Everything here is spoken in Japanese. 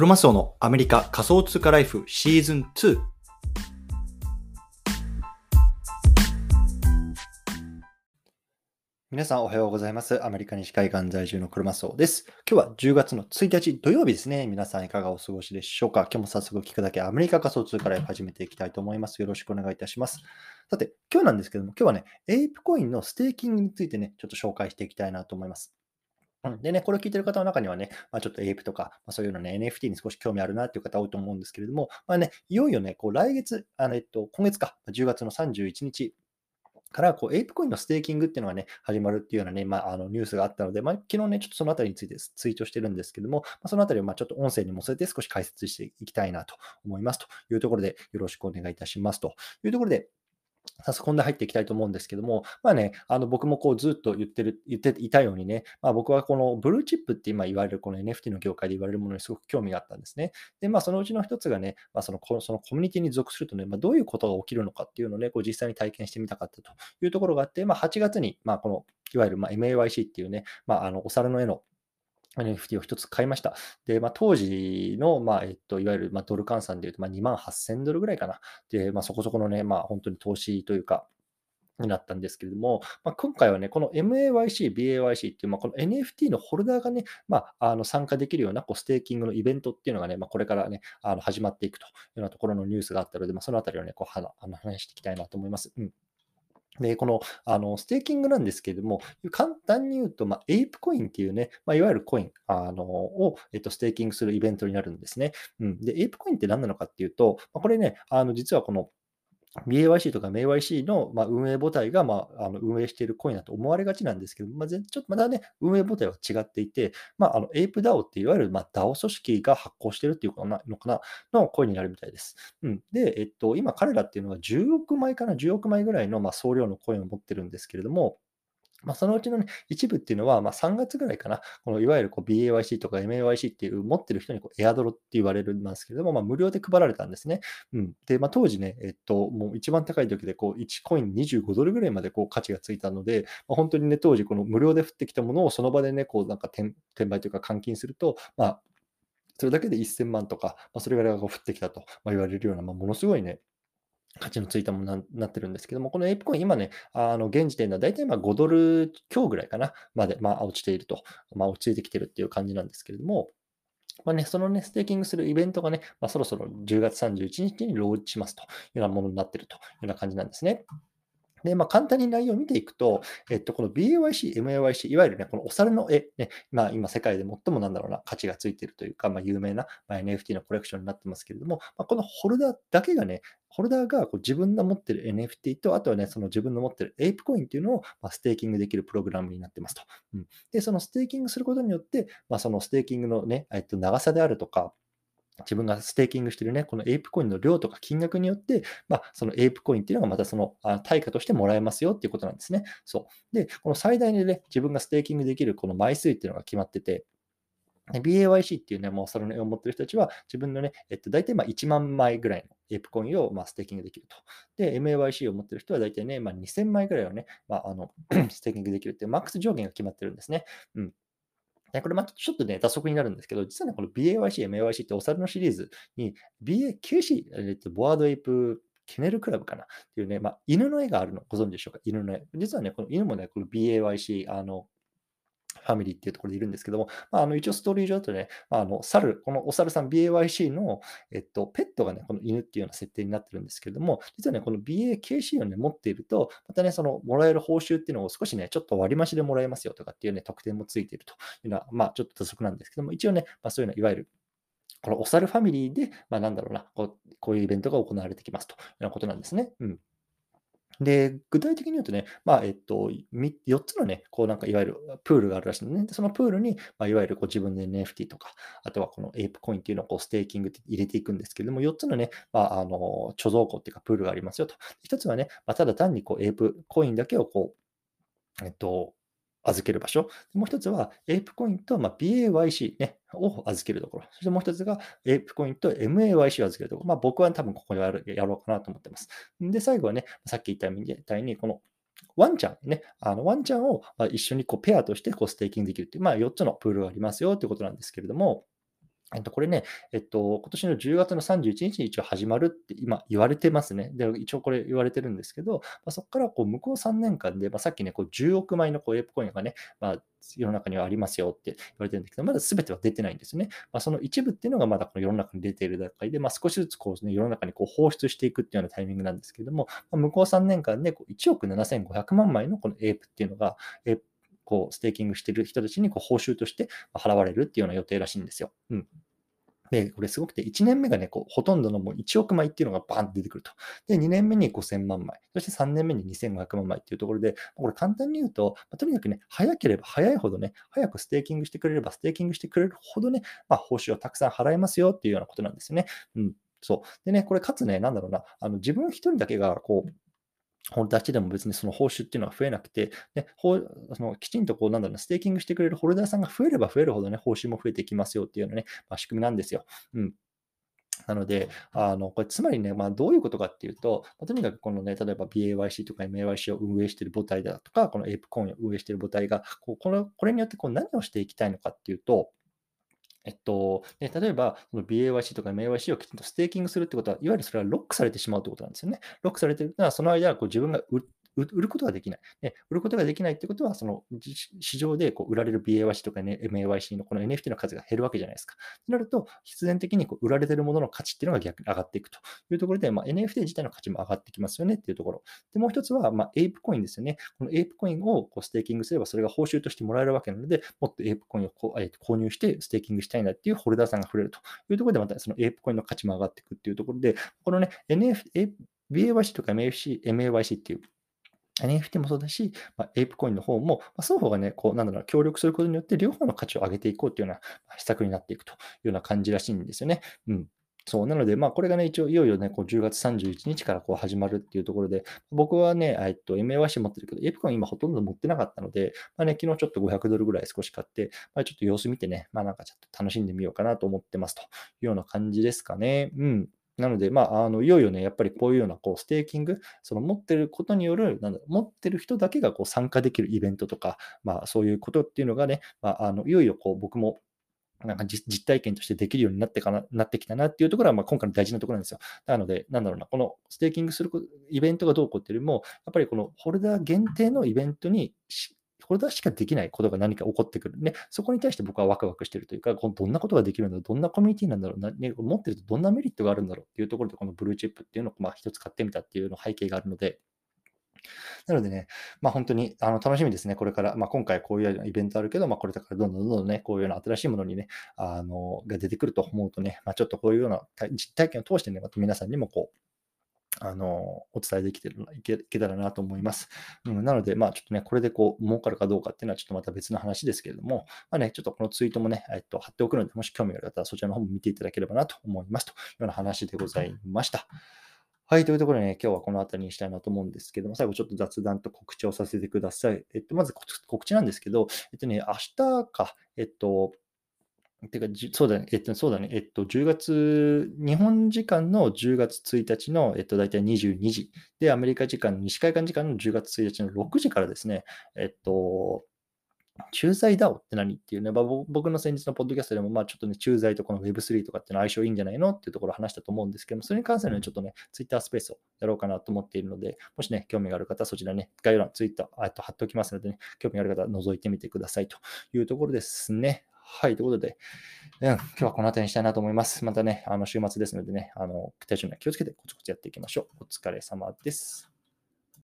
クロマスオのアメリカ仮想通貨ライフシーズン2。皆さんおはようございます。アメリカ西海岸在住のクロマスオです。今日は10月の1日土曜日ですね。皆さんいかがお過ごしでしょうか？今日も早速聞くだけアメリカ仮想通貨ライフ始めていきたいと思います。よろしくお願いいたします。さて、今日なんですけども、今日はね、エイプコインのステーキングについてね、ちょっと紹介していきたいなと思います。うん。でね、これを聞いてる方の中にはね、まあ、ちょっとエイプとか、まあ、そういうのね、NFT に少し興味あるなっていう方多いと思うんですけれども、まあね、いよいよね、こう来月、あのえっと、今月か、10月の31日からこう、エイプコインのステーキングっていうのがね、始まるっていうようなね、まあ、あのニュースがあったので、まあ、昨日ね、ちょっとそのあたりについてツイートしてるんですけども、まあ、そのあたりをまあちょっと音声に載せて少し解説していきたいなと思いますというところで、よろしくお願いいたしますというところで、早速本題入っていきたいと思うんですけども、まあね、あの僕もこうずっと言ってる、言っていたようにね、まあ、僕はこのブルーチップって今言われるこの NFT の業界で言われるものにすごく興味があったんですね。で、まあそのうちの一つがね、まあ、そのそのコミュニティに属するとね、まあ、どういうことが起きるのかっていうのをね、こう実際に体験してみたかったというところがあって、まあ、8月に、まあ、このいわゆるま MAYC っていうね、まあ、あのお皿の絵の NFT を一つ買いました。で、まあ、当時の、まあえっと、いわゆるまドル換算でいうと、ま、2万8000ドルぐらいかな。で、まあ、そこそこのね、まあ、本当に投資というか、になったんですけれども、まあ、今回はね、この MAYC、BAYC っていう、まあ、この NFT のホルダーがね、まあ、あの参加できるようなこうステーキングのイベントっていうのがね、まあ、これからね、あの始まっていくというようなところのニュースがあったので、まあ、そのあたりをね、こう話していきたいなと思います。うんで、このあのステーキングなんですけれども、簡単に言うと、まあ、エイプコインっていうね、まあ、いわゆるコインあのを、えっと、ステーキングするイベントになるんですね。うん、で、エイプコインって何なのかっていうと、まあ、これね、あの実はこの BAYC とか MAYC の、まあ、運営母体が、まあ、あの運営しているコインだと思われがちなんですけど、まあ、ちょっとまだね、運営母体は違っていて、まあ、あの ApeDAO っていわゆる、まあ、DAO 組織が発行しているっていうことなのかなのコインになるみたいです。うん、で、えっと、今彼らっていうのは10億枚かな、10億枚ぐらいの、まあ、総量のコインを持ってるんですけれども、まあ、そのうちの、ね、一部っていうのは、まあ、3月ぐらいかな、このいわゆるこう BAYC とか MAYC っていう持ってる人にこうエアドロって言われるんですけれども、まあ、無料で配られたんですね。うん、で、まあ、当時ね、えっと、もう一番高い時でこう1コイン25ドルぐらいまでこう価値がついたので、まあ、本当にね、当時この無料で降ってきたものをその場でね、こうなんか転売というか換金すると、まあ、それだけで1000万とか、まあ、それぐらいが降ってきたと言われるような、まあ、ものすごいね、価値のついたものになってるんですけども、このエイプコイン、今ね、あの現時点では大体ま5ドル強ぐらいかな、まで、まあ、落ちていると、まあ、落ち着いてきてるっていう感じなんですけれども、まあね、そのね、ステーキングするイベントがね、まあ、そろそろ10月31日にローチしますというようなものになっているというような感じなんですね。で、まあ、簡単に内容を見ていくと、えっと、この BAYC、MAYC、いわゆるね、このお猿の絵、ね、まあ、今世界で最もなんだろうな、価値がついているというか、まあ、有名な、まあ、NFT のコレクションになってますけれども、まあ、このホルダーだけがね、ホルダーがこう自分の持ってる NFT と、あとはね、その自分の持ってるエイプコインっていうのを、まあ、ステーキングできるプログラムになってますと。うん、で、そのステーキングすることによって、まあ、そのステーキングのね、えっと、長さであるとか、自分がステーキングしてるね、このエイプコインの量とか金額によって、まあ、そのエイプコインっていうのがまたその対価としてもらえますよっていうことなんですね。そう。で、この最大にね、自分がステーキングできるこの枚数っていうのが決まってて、BAYC っていうね、もうその絵を持ってる人たちは、自分のね、えっと、大体まあ1万枚ぐらいのエイプコインをまあステーキングできると。で、MAYC を持ってる人は大体ね、まあ、2000枚ぐらいをね、まあ、あの ステーキングできるっていうマックス上限が決まってるんですね。うん。これまたちょっとね、打足になるんですけど、実はね、この BAYC、MAYC ってお猿のシリーズに BAKC、えっと、ボワードエイプケネルクラブかなっていうね、まあ、犬の絵があるのご存知でしょうか？犬の絵。実はね、この犬もね、この BAYC、あの、ファミリーっていうところでいるんですけども、まあ、あの一応ストーリー上だとね、まあ、あの猿、このお猿さん BAYC の、えっと、ペットがね、この犬っていうような設定になってるんですけれども、実はね、この BAKC をね、持っていると、またね、そのもらえる報酬っていうのを少しね、ちょっと割増でもらえますよとかっていうね、特典もついているというのは、まあ、ちょっと土足なんですけども、一応ね、まあ、そういうのいわゆるこのお猿ファミリーで、まあ、なんだろうなこう、こういうイベントが行われてきますというようなことなんですね。うん。で、具体的に言うとね、まあ、えっと、4つのね、こうなんかいわゆるプールがあるらしいのね。で、そのプールに、まあ、いわゆるこう自分で NFT とか、あとはこのエイプコインっていうのをこうステーキングって入れていくんですけれども、4つのね、まあ、あの、貯蔵庫っていうかプールがありますよと。1つはね、まあ、ただ単にこうエイプコインだけをこう、えっと、預ける場所。もう一つは、エイプコインと、まあ、BAYC、ね、を預けるところ。そしてもう一つが、エイプコインと MAYC を預けるところ。まあ、僕は多分ここでやるやろうかなと思ってます。で、最後はね、さっき言ったみたいに、このワンちゃんね、あのワンちゃんを一緒にこうペアとしてこうステーキングできるっていう、まあ、4つのプールがありますよということなんですけれども、えっと、これね、えっと、今年の10月の31日に一応始まるって今言われてますね。で、一応これ言われてるんですけど、まあ、そこからこう向こう3年間で、まあ、さっきね、こう10億枚のこうエープコインがね、まあ、世の中にはありますよって言われてるんですけど、まだ全ては出てないんですね。まあ、その一部っていうのがまだこの世の中に出ている段階で、まあ、少しずつこう、ね、世の中にこう放出していくっていうようなタイミングなんですけども、まあ、向こう3年間でこう1億7500万枚のこのエープっていうのが、えこうステーキングしている人たちにこう報酬として払われるっていうような予定らしいんですよ。うんで、これすごくて、1年目がね、こうほとんどのもう1億枚っていうのがバーンと出てくると。で、2年目に5000万枚、そして3年目に2500万枚っていうところで、これ簡単に言うと、まあ、とにかくね、早ければ早いほどね、早くステーキングしてくれれば、ステーキングしてくれるほどね、まあ、報酬をたくさん払えますよっていうようなことなんですよね。うん。そう。でね、これかつね、なんだろうな、あの自分一人だけが、こう、本たちでも別にその報酬っていうのは増えなくて、でほそのきちんとこう、なんだろうな、ステーキングしてくれるホルダーさんが増えれば増えるほどね、報酬も増えていきますよっていうようなね、まあ、仕組みなんですよ。うん。なので、あのこれつまりね、まあ、どういうことかっていうと、まあ、とにかくこのね、例えば BAYC とか MAYC を運営している母体だとか、この a プコインを運営している母体が、こうこのこれによってこう何をしていきたいのかっていうと、えっと、で例えば、BAYC とか MAYC をきちんとステーキングするってことは、いわゆるそれはロックされてしまうってことなんですよね。ロックされてるのは、その間、こう自分が売っ売ることができない。で売ることができないってことは、その市場でこう売られる BAYC とか、ね、MAYC のこの NFT の数が減るわけじゃないですか。となると、必然的にこう売られてるものの価値っていうのが逆に上がっていくというところで、まあ、NFT 自体の価値も上がってきますよねっていうところ。で、もう一つは、まあ、エイプコインですよね。このエイプコインをこうステーキングすれば、それが報酬としてもらえるわけなので、もっとエイプコインをこう、え購入してステーキングしたいなっていうホルダーさんが増えるというところで、またそのエイプコインの価値も上がっていくっていうところで、このね、NFT、BAYC とか MFC、MAYC っていう NFT もそうだし、まあ、エイプコインの方も、まあ、双方がね、こう、なんだろう、協力することによって、両方の価値を上げていこうというような施策になっていくというような感じらしいんですよね。うん。そう。なので、まあ、これがね、一応、いよいよね、こう10月31日からこう始まるっていうところで、僕はね、えっと、MAYC 持ってるけど、エイプコイン今ほとんど持ってなかったので、まあね、昨日ちょっと500ドルぐらい少し買って、まあ、ちょっと様子見てね、まあなんかちょっと楽しんでみようかなと思ってますというような感じですかね。うん。なので、まあ、あのいよいよね、やっぱりこういうようなこうステーキング、その持ってることによる、なんだ持ってる人だけがこう参加できるイベントとか、まあ、そういうことっていうのがね、まあ、あのいよいよこう僕もなんか実体験としてできるようになってかななってきたなっていうところは、まあ、今回の大事なところなんですよ。なので、なんだろうな、このステーキングするイベントがどうこうっていうよりも、やっぱりこのホルダー限定のイベントにこれだしかできないことが何か起こってくる。ね、そこに対して僕はワクワクしてるというか、どんなことができるんだろう、どんなコミュニティなんだろう、なね、持ってるとどんなメリットがあるんだろうっていうところで、このブルーチップっていうのをまあ一つ買ってみたっていうの背景があるので、なのでね、まあ、本当にあの楽しみですね、これから、まあ、今回こういうイベントあるけど、まあ、これからどんどんどんどんね、こういうような新しいものにね、あのが出てくると思うとね、まあ、ちょっとこういうような実体験を通してね、また皆さんにもこう、あの、お伝えできてるいけいけたらなと思います。うん、なので、まあ、ちょっとね、これでこう、儲かるかどうかっていうのはちょっとまた別の話ですけれども、まあね、ちょっとこのツイートもね、えっと、貼っておくので、もし興味がある方はそちらの方も見ていただければなと思いますというような話でございました。はい、というところでね、今日はこの辺りにしたいなと思うんですけども、最後ちょっと雑談と告知をさせてください。えっと、まず告知なんですけど、えっとね、明日か、えっと、てか、そうだね、えっと、そうだね、えっと、10月、日本時間の10月1日の、えっと、大体22時、で、アメリカ時間、西海岸時間の10月1日の6時からですね、えっと、駐在 DAO って何っていうね、まあ、僕の先日のポッドキャストでも、まあちょっとね、駐在とこの Web3 とかっての相性いいんじゃないのっていうところを話したと思うんですけども、それに関するね、ちょっとね、Twitter スペースをやろうかなと思っているので、もしね、興味がある方はそちらね、概要欄、Twitter、と貼っておきますのでね、興味がある方は覗いてみてくださいというところですね。はい、ということで、うん、今日はこの辺りにしたいなと思います。またね、あの週末ですのでね、あの、体調には気をつけてコツコツやっていきましょう。お疲れ様です。